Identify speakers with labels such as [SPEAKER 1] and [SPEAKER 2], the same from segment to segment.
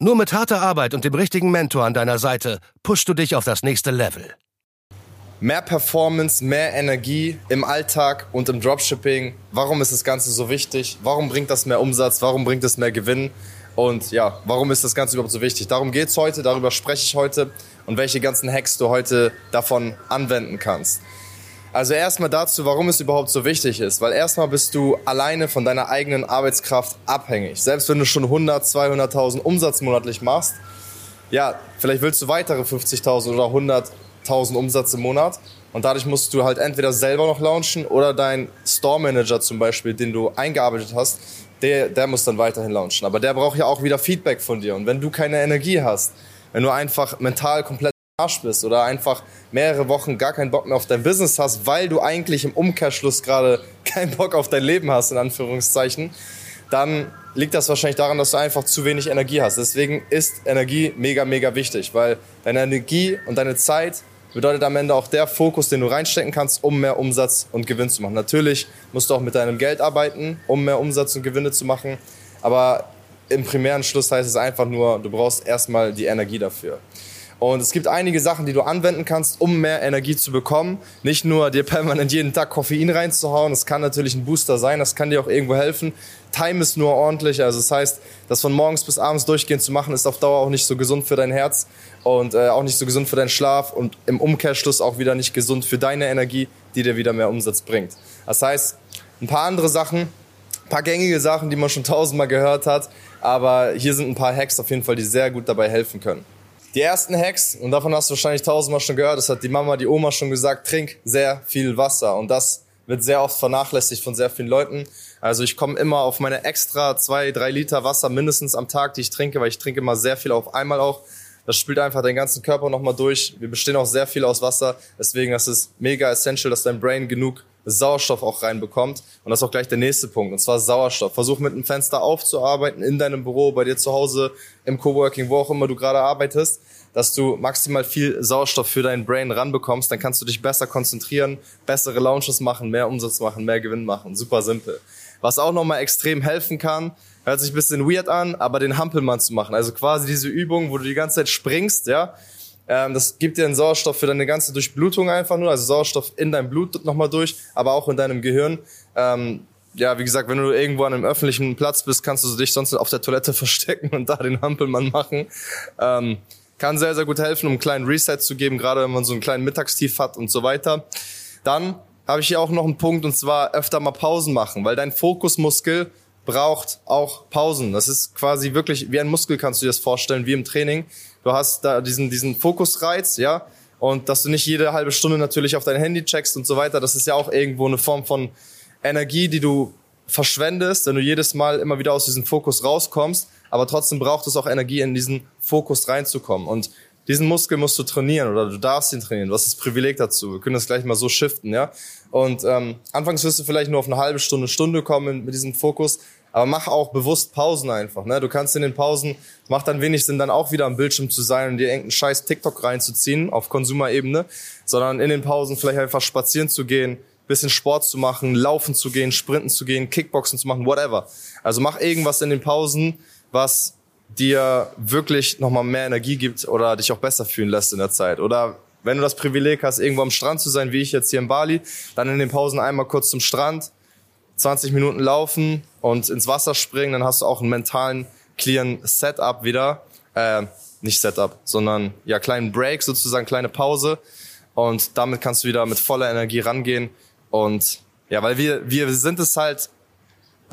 [SPEAKER 1] Nur mit harter Arbeit und dem richtigen Mentor an deiner Seite pushst du dich auf das nächste Level.
[SPEAKER 2] Mehr Performance, mehr Energie im Alltag und im Dropshipping. Warum ist das Ganze so wichtig? Warum bringt das mehr Umsatz? Warum bringt es mehr Gewinn? Und ja, warum ist das Ganze überhaupt so wichtig? Darum geht es heute, darüber spreche ich heute und welche ganzen Hacks du heute davon anwenden kannst. Also erstmal dazu, warum es überhaupt so wichtig ist. Weil erstmal bist du alleine von deiner eigenen Arbeitskraft abhängig. Selbst wenn du schon 100, 200.000 Umsatz monatlich machst, ja, vielleicht willst du weitere 50.000 oder 100.000 Umsatz im Monat. Und dadurch musst du halt entweder selber noch launchen oder dein Store Manager zum Beispiel, den du eingearbeitet hast, der, der muss dann weiterhin launchen. Aber der braucht ja auch wieder Feedback von dir. Und wenn du keine Energie hast, wenn du einfach mental komplett Arsch bist oder einfach mehrere Wochen gar keinen Bock mehr auf dein Business hast, weil du eigentlich im Umkehrschluss gerade keinen Bock auf dein Leben hast, in Anführungszeichen, dann liegt das wahrscheinlich daran, dass du einfach zu wenig Energie hast. Deswegen ist Energie mega, mega wichtig, weil deine Energie und deine Zeit bedeutet am Ende auch der Fokus, den du reinstecken kannst, um mehr Umsatz und Gewinn zu machen. Natürlich musst du auch mit deinem Geld arbeiten, um mehr Umsatz und Gewinne zu machen, aber im primären Schluss heißt es einfach nur, du brauchst erstmal die Energie dafür. Und es gibt einige Sachen, die du anwenden kannst, um mehr Energie zu bekommen. Nicht nur dir permanent jeden Tag Koffein reinzuhauen. Das kann natürlich ein Booster sein. Das kann dir auch irgendwo helfen. Time ist nur ordentlich. Also das heißt, das von morgens bis abends durchgehend zu machen, ist auf Dauer auch nicht so gesund für dein Herz und äh, auch nicht so gesund für deinen Schlaf und im Umkehrschluss auch wieder nicht gesund für deine Energie, die dir wieder mehr Umsatz bringt. Das heißt, ein paar andere Sachen, ein paar gängige Sachen, die man schon tausendmal gehört hat. Aber hier sind ein paar Hacks auf jeden Fall, die sehr gut dabei helfen können. Die ersten Hacks, und davon hast du wahrscheinlich tausendmal schon gehört, das hat die Mama, die Oma schon gesagt, trink sehr viel Wasser. Und das wird sehr oft vernachlässigt von sehr vielen Leuten. Also ich komme immer auf meine extra zwei, drei Liter Wasser mindestens am Tag, die ich trinke, weil ich trinke immer sehr viel auf einmal auch. Das spült einfach deinen ganzen Körper nochmal durch. Wir bestehen auch sehr viel aus Wasser. Deswegen ist es mega essential, dass dein Brain genug Sauerstoff auch reinbekommt. Und das ist auch gleich der nächste Punkt, und zwar Sauerstoff. Versuch mit einem Fenster aufzuarbeiten, in deinem Büro, bei dir zu Hause, im Coworking, wo auch immer du gerade arbeitest, dass du maximal viel Sauerstoff für dein Brain ranbekommst. Dann kannst du dich besser konzentrieren, bessere Launches machen, mehr Umsatz machen, mehr Gewinn machen. Super simpel. Was auch nochmal extrem helfen kann, hört sich ein bisschen weird an, aber den Hampelmann zu machen. Also quasi diese Übung, wo du die ganze Zeit springst, ja, ähm, das gibt dir einen Sauerstoff für deine ganze Durchblutung einfach nur, also Sauerstoff in deinem Blut nochmal durch, aber auch in deinem Gehirn. Ähm, ja, wie gesagt, wenn du irgendwo an einem öffentlichen Platz bist, kannst du dich sonst auf der Toilette verstecken und da den Hampelmann machen. Ähm, kann sehr, sehr gut helfen, um einen kleinen Reset zu geben, gerade wenn man so einen kleinen Mittagstief hat und so weiter. Dann habe ich hier auch noch einen Punkt und zwar öfter mal Pausen machen, weil dein Fokusmuskel braucht auch Pausen. Das ist quasi wirklich wie ein Muskel, kannst du dir das vorstellen, wie im Training. Du hast da diesen, diesen Fokusreiz, ja, und dass du nicht jede halbe Stunde natürlich auf dein Handy checkst und so weiter, das ist ja auch irgendwo eine Form von Energie, die du verschwendest, wenn du jedes Mal immer wieder aus diesem Fokus rauskommst, aber trotzdem braucht es auch Energie, in diesen Fokus reinzukommen. Und diesen Muskel musst du trainieren oder du darfst ihn trainieren. Du hast das Privileg dazu. Wir können das gleich mal so shiften, ja. Und ähm, anfangs wirst du vielleicht nur auf eine halbe Stunde, Stunde kommen mit diesem Fokus, aber mach auch bewusst Pausen einfach. Ne? Du kannst in den Pausen, macht dann wenig Sinn, dann auch wieder am Bildschirm zu sein und dir irgendeinen scheiß TikTok reinzuziehen auf Konsumerebene, sondern in den Pausen vielleicht einfach spazieren zu gehen, bisschen Sport zu machen, laufen zu gehen, sprinten zu gehen, Kickboxen zu machen, whatever. Also mach irgendwas in den Pausen, was dir wirklich nochmal mehr Energie gibt oder dich auch besser fühlen lässt in der Zeit. Oder wenn du das Privileg hast, irgendwo am Strand zu sein, wie ich jetzt hier in Bali, dann in den Pausen einmal kurz zum Strand, 20 Minuten laufen und ins Wasser springen, dann hast du auch einen mentalen, clearen Setup wieder. Äh, nicht Setup, sondern ja, kleinen Break sozusagen, kleine Pause. Und damit kannst du wieder mit voller Energie rangehen. Und ja, weil wir, wir sind es halt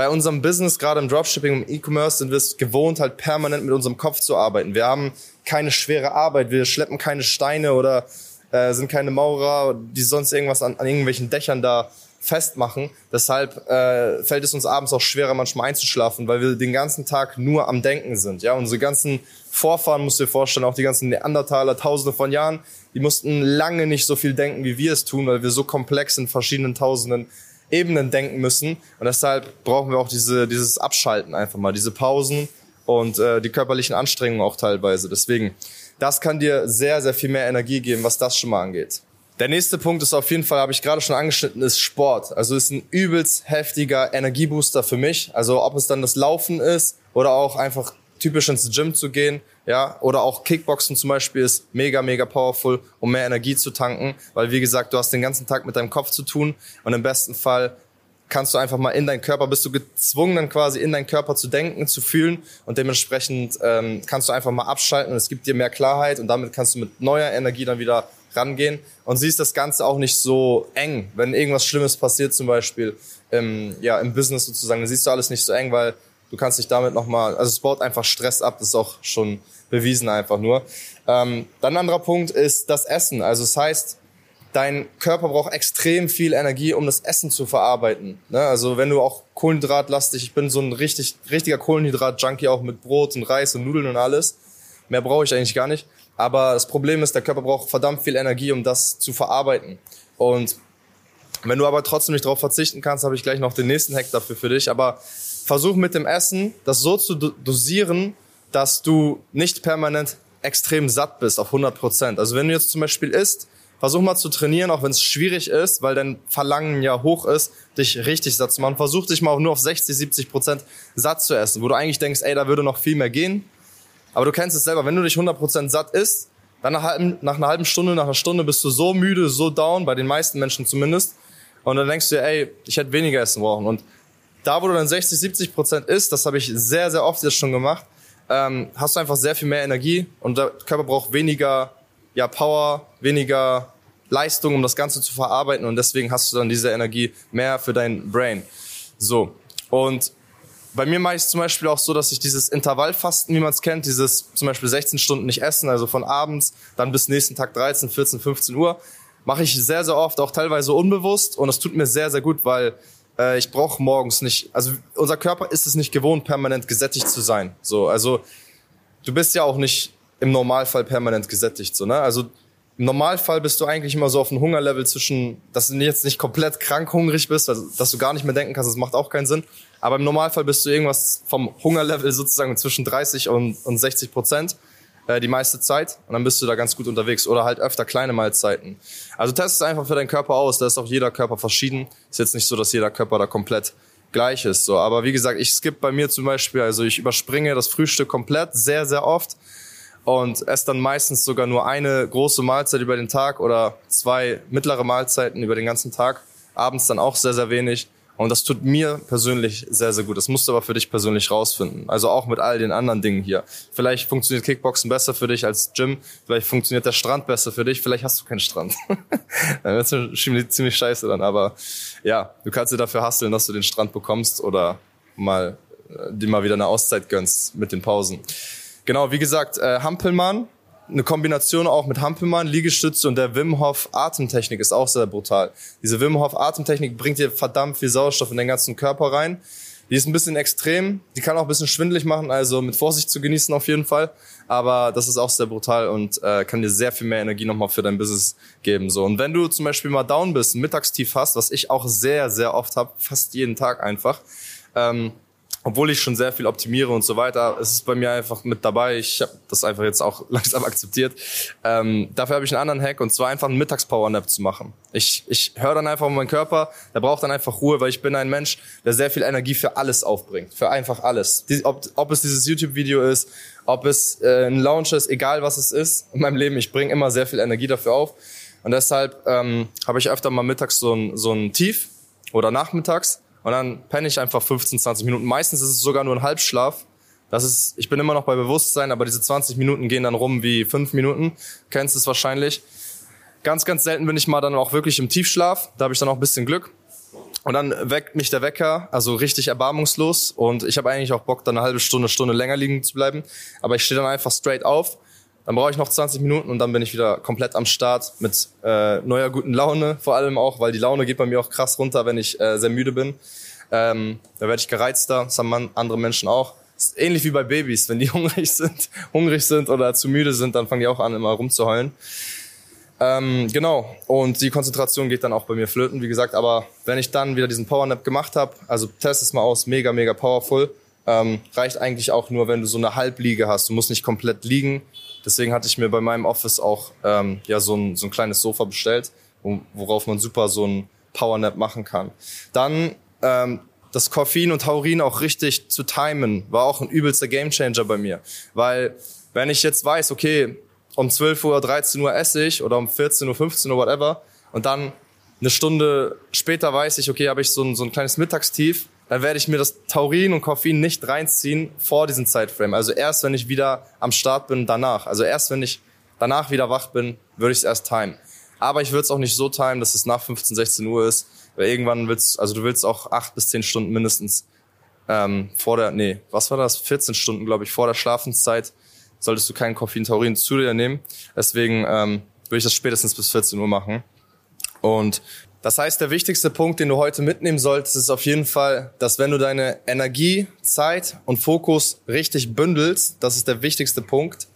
[SPEAKER 2] bei unserem Business, gerade im Dropshipping, im E-Commerce, sind wir es gewohnt, halt permanent mit unserem Kopf zu arbeiten. Wir haben keine schwere Arbeit, wir schleppen keine Steine oder äh, sind keine Maurer, die sonst irgendwas an, an irgendwelchen Dächern da festmachen. Deshalb äh, fällt es uns abends auch schwerer, manchmal einzuschlafen, weil wir den ganzen Tag nur am Denken sind. Ja, unsere ganzen Vorfahren, musst du dir vorstellen, auch die ganzen Neandertaler, tausende von Jahren, die mussten lange nicht so viel denken, wie wir es tun, weil wir so komplex in verschiedenen tausenden Ebenen denken müssen. Und deshalb brauchen wir auch diese, dieses Abschalten einfach mal, diese Pausen und äh, die körperlichen Anstrengungen auch teilweise. Deswegen, das kann dir sehr, sehr viel mehr Energie geben, was das schon mal angeht. Der nächste Punkt ist auf jeden Fall, habe ich gerade schon angeschnitten, ist Sport. Also ist ein übelst heftiger Energiebooster für mich. Also ob es dann das Laufen ist oder auch einfach typisch ins Gym zu gehen, ja, oder auch Kickboxen zum Beispiel ist mega, mega powerful, um mehr Energie zu tanken, weil wie gesagt, du hast den ganzen Tag mit deinem Kopf zu tun und im besten Fall kannst du einfach mal in deinen Körper, bist du gezwungen dann quasi in deinen Körper zu denken, zu fühlen und dementsprechend ähm, kannst du einfach mal abschalten und es gibt dir mehr Klarheit und damit kannst du mit neuer Energie dann wieder rangehen und siehst das Ganze auch nicht so eng. Wenn irgendwas Schlimmes passiert, zum Beispiel im, ja, im Business sozusagen, dann siehst du alles nicht so eng, weil du kannst dich damit nochmal, also es baut einfach Stress ab, das ist auch schon bewiesen einfach nur. Ähm, dann ein anderer Punkt ist das Essen. Also das heißt, dein Körper braucht extrem viel Energie, um das Essen zu verarbeiten. Ne? Also wenn du auch Kohlenhydratlastig, ich bin so ein richtig, richtiger Kohlenhydrat-Junkie auch mit Brot und Reis und Nudeln und alles. Mehr brauche ich eigentlich gar nicht. Aber das Problem ist, der Körper braucht verdammt viel Energie, um das zu verarbeiten. Und wenn du aber trotzdem nicht darauf verzichten kannst, habe ich gleich noch den nächsten Hack dafür für dich. Aber versuch mit dem Essen, das so zu dosieren, dass du nicht permanent extrem satt bist auf 100 Prozent. Also wenn du jetzt zum Beispiel isst, versuch mal zu trainieren, auch wenn es schwierig ist, weil dein Verlangen ja hoch ist, dich richtig satt zu machen. Versuch dich mal auch nur auf 60, 70 Prozent satt zu essen, wo du eigentlich denkst, ey, da würde noch viel mehr gehen. Aber du kennst es selber, wenn du dich 100% satt isst, dann nach, halben, nach einer halben Stunde, nach einer Stunde bist du so müde, so down, bei den meisten Menschen zumindest. Und dann denkst du dir, ey, ich hätte weniger essen brauchen. Und da, wo du dann 60, 70 Prozent isst, das habe ich sehr, sehr oft jetzt schon gemacht, ähm, hast du einfach sehr viel mehr Energie und der Körper braucht weniger ja, Power, weniger Leistung, um das Ganze zu verarbeiten und deswegen hast du dann diese Energie mehr für dein Brain. So. Und bei mir mache ich es zum Beispiel auch so, dass ich dieses Intervallfasten, wie man es kennt, dieses zum Beispiel 16 Stunden nicht essen, also von abends dann bis nächsten Tag 13, 14, 15 Uhr, mache ich sehr, sehr oft, auch teilweise unbewusst und das tut mir sehr, sehr gut, weil äh, ich brauche morgens nicht, also unser Körper ist es nicht gewohnt, permanent gesättigt zu sein. So, also du bist ja auch nicht im Normalfall permanent gesättigt, so, ne? Also im Normalfall bist du eigentlich immer so auf einem Hungerlevel zwischen, dass du jetzt nicht komplett krank hungrig bist, also dass du gar nicht mehr denken kannst, das macht auch keinen Sinn. Aber im Normalfall bist du irgendwas vom Hungerlevel sozusagen zwischen 30 und, und 60 Prozent die meiste Zeit und dann bist du da ganz gut unterwegs oder halt öfter kleine Mahlzeiten. Also test es einfach für deinen Körper aus, da ist auch jeder Körper verschieden. Ist jetzt nicht so, dass jeder Körper da komplett gleich ist. So, aber wie gesagt, ich skippe bei mir zum Beispiel, also ich überspringe das Frühstück komplett sehr, sehr oft und esse dann meistens sogar nur eine große Mahlzeit über den Tag oder zwei mittlere Mahlzeiten über den ganzen Tag. Abends dann auch sehr, sehr wenig. Und das tut mir persönlich sehr, sehr gut. Das musst du aber für dich persönlich rausfinden. Also auch mit all den anderen Dingen hier. Vielleicht funktioniert Kickboxen besser für dich als Gym. Vielleicht funktioniert der Strand besser für dich. Vielleicht hast du keinen Strand. dann wird es ziemlich scheiße dann. Aber ja, du kannst dir dafür hasseln, dass du den Strand bekommst oder mal äh, dir mal wieder eine Auszeit gönnst mit den Pausen. Genau, wie gesagt, äh, Hampelmann, eine Kombination auch mit Hampelmann, Liegestütze und der Wim Hof Atemtechnik ist auch sehr brutal. Diese Wim Hof Atemtechnik bringt dir verdammt viel Sauerstoff in den ganzen Körper rein. Die ist ein bisschen extrem, die kann auch ein bisschen schwindelig machen, also mit Vorsicht zu genießen auf jeden Fall. Aber das ist auch sehr brutal und äh, kann dir sehr viel mehr Energie nochmal für dein Business geben. So und wenn du zum Beispiel mal down bist, Mittagstief hast, was ich auch sehr sehr oft habe, fast jeden Tag einfach. Ähm, obwohl ich schon sehr viel optimiere und so weiter, ist es bei mir einfach mit dabei. Ich habe das einfach jetzt auch langsam akzeptiert. Ähm, dafür habe ich einen anderen Hack und zwar einfach einen Mittagspower-Nap zu machen. Ich, ich höre dann einfach auf meinen Körper, der braucht dann einfach Ruhe, weil ich bin ein Mensch, der sehr viel Energie für alles aufbringt. Für einfach alles. Die, ob, ob es dieses YouTube-Video ist, ob es äh, ein Launch ist, egal was es ist in meinem Leben, ich bringe immer sehr viel Energie dafür auf. Und deshalb ähm, habe ich öfter mal mittags so ein, so ein Tief oder nachmittags und dann penne ich einfach 15, 20 Minuten. Meistens ist es sogar nur ein Halbschlaf. Das ist, ich bin immer noch bei Bewusstsein, aber diese 20 Minuten gehen dann rum wie 5 Minuten. Kennst es wahrscheinlich. Ganz, ganz selten bin ich mal dann auch wirklich im Tiefschlaf. Da habe ich dann auch ein bisschen Glück. Und dann weckt mich der Wecker, also richtig erbarmungslos. Und ich habe eigentlich auch Bock, dann eine halbe Stunde, Stunde länger liegen zu bleiben. Aber ich stehe dann einfach straight auf dann brauche ich noch 20 Minuten und dann bin ich wieder komplett am Start mit äh, neuer guten Laune, vor allem auch, weil die Laune geht bei mir auch krass runter, wenn ich äh, sehr müde bin. Ähm, da werde ich gereizter, das haben andere Menschen auch. Ist ähnlich wie bei Babys, wenn die hungrig sind, hungrig sind oder zu müde sind, dann fangen die auch an, immer rumzuheulen. Ähm, genau, und die Konzentration geht dann auch bei mir flöten, wie gesagt. Aber wenn ich dann wieder diesen Powernap gemacht habe, also test es mal aus, mega, mega powerful, ähm, reicht eigentlich auch nur, wenn du so eine Halbliege hast. Du musst nicht komplett liegen. Deswegen hatte ich mir bei meinem Office auch ähm, ja so ein, so ein kleines Sofa bestellt, worauf man super so ein Powernap machen kann. Dann ähm, das Koffein und Taurin auch richtig zu timen, war auch ein übelster Gamechanger bei mir. Weil wenn ich jetzt weiß, okay, um 12 Uhr, 13 Uhr esse ich oder um 14 Uhr, 15 Uhr, whatever. Und dann eine Stunde später weiß ich, okay, habe ich so ein, so ein kleines Mittagstief, dann werde ich mir das Taurin und Koffein nicht reinziehen vor diesem Zeitframe. Also erst, wenn ich wieder am Start bin, danach. Also erst, wenn ich danach wieder wach bin, würde ich es erst timen. Aber ich würde es auch nicht so timen, dass es nach 15, 16 Uhr ist, weil irgendwann willst, also du willst auch acht bis zehn Stunden mindestens ähm, vor der, nee, was war das? 14 Stunden, glaube ich, vor der Schlafenszeit solltest du keinen Koffein, Taurin zu dir nehmen. Deswegen ähm, würde ich das spätestens bis 14 Uhr machen. Und das heißt, der wichtigste Punkt, den du heute mitnehmen solltest, ist auf jeden Fall, dass wenn du deine Energie, Zeit und Fokus richtig bündelst, das ist der wichtigste Punkt.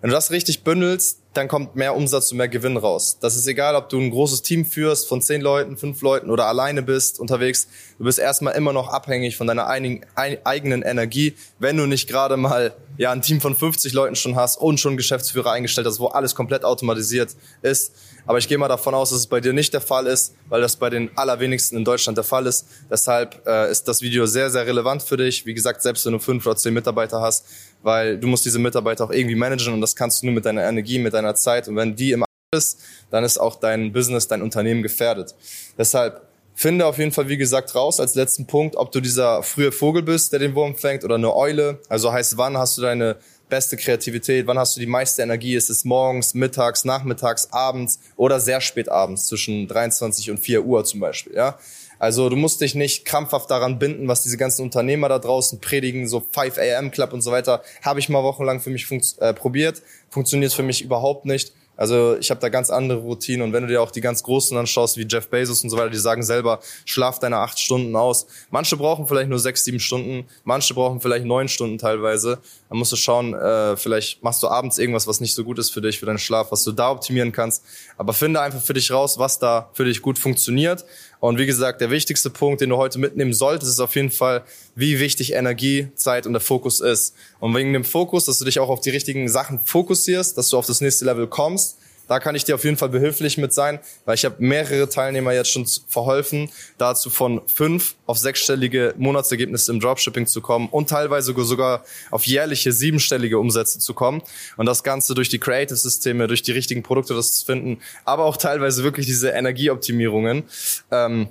[SPEAKER 2] Wenn du das richtig bündelst, dann kommt mehr Umsatz und mehr Gewinn raus. Das ist egal, ob du ein großes Team führst von zehn Leuten, fünf Leuten oder alleine bist unterwegs. Du bist erstmal immer noch abhängig von deiner eigenen Energie, wenn du nicht gerade mal ja ein Team von 50 Leuten schon hast und schon Geschäftsführer eingestellt hast, wo alles komplett automatisiert ist. Aber ich gehe mal davon aus, dass es bei dir nicht der Fall ist, weil das bei den allerwenigsten in Deutschland der Fall ist. Deshalb äh, ist das Video sehr, sehr relevant für dich. Wie gesagt, selbst wenn du fünf oder zehn Mitarbeiter hast, weil du musst diese Mitarbeiter auch irgendwie managen und das kannst du nur mit deiner Energie, mit deiner Zeit. Und wenn die im ist, dann ist auch dein Business, dein Unternehmen gefährdet. Deshalb finde auf jeden Fall, wie gesagt, raus als letzten Punkt, ob du dieser frühe Vogel bist, der den Wurm fängt, oder eine Eule. Also heißt, wann hast du deine beste Kreativität? Wann hast du die meiste Energie? Ist es morgens, mittags, nachmittags, abends oder sehr spät abends zwischen 23 und 4 Uhr zum Beispiel? Ja, also du musst dich nicht krampfhaft daran binden, was diese ganzen Unternehmer da draußen predigen, so 5 AM Club und so weiter. Habe ich mal wochenlang für mich äh, probiert, funktioniert für mich überhaupt nicht. Also ich habe da ganz andere Routinen und wenn du dir auch die ganz Großen anschaust, wie Jeff Bezos und so weiter, die sagen selber, schlaf deine acht Stunden aus. Manche brauchen vielleicht nur sechs, sieben Stunden, manche brauchen vielleicht neun Stunden teilweise. Dann musst du schauen, äh, vielleicht machst du abends irgendwas, was nicht so gut ist für dich, für deinen Schlaf, was du da optimieren kannst. Aber finde einfach für dich raus, was da für dich gut funktioniert. Und wie gesagt, der wichtigste Punkt, den du heute mitnehmen solltest, ist auf jeden Fall, wie wichtig Energie, Zeit und der Fokus ist. Und wegen dem Fokus, dass du dich auch auf die richtigen Sachen fokussierst, dass du auf das nächste Level kommst, da kann ich dir auf jeden Fall behilflich mit sein, weil ich habe mehrere Teilnehmer jetzt schon verholfen, dazu von fünf auf sechsstellige Monatsergebnisse im Dropshipping zu kommen und teilweise sogar auf jährliche siebenstellige Umsätze zu kommen. Und das Ganze durch die Creative-Systeme, durch die richtigen Produkte das zu finden, aber auch teilweise wirklich diese Energieoptimierungen. Ähm,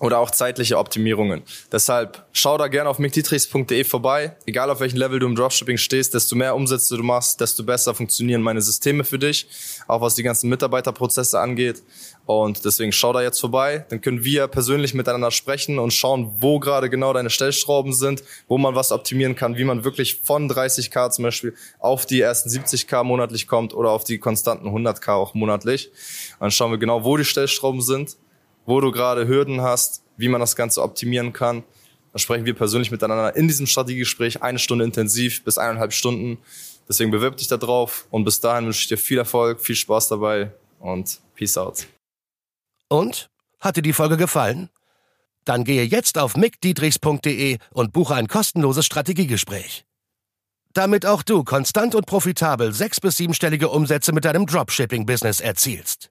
[SPEAKER 2] oder auch zeitliche Optimierungen. Deshalb schau da gerne auf mickdietrichs.de vorbei. Egal auf welchem Level du im Dropshipping stehst, desto mehr Umsätze du machst, desto besser funktionieren meine Systeme für dich, auch was die ganzen Mitarbeiterprozesse angeht. Und deswegen schau da jetzt vorbei, dann können wir persönlich miteinander sprechen und schauen, wo gerade genau deine Stellschrauben sind, wo man was optimieren kann, wie man wirklich von 30k zum Beispiel auf die ersten 70k monatlich kommt oder auf die konstanten 100k auch monatlich. Dann schauen wir genau, wo die Stellschrauben sind wo du gerade Hürden hast, wie man das Ganze optimieren kann. Da sprechen wir persönlich miteinander in diesem Strategiegespräch, eine Stunde intensiv bis eineinhalb Stunden. Deswegen bewirb dich da drauf und bis dahin wünsche ich dir viel Erfolg, viel Spaß dabei und Peace out.
[SPEAKER 1] Und? Hat dir die Folge gefallen? Dann gehe jetzt auf mickdietrichs.de und buche ein kostenloses Strategiegespräch. Damit auch du konstant und profitabel sechs- bis siebenstellige Umsätze mit deinem Dropshipping-Business erzielst.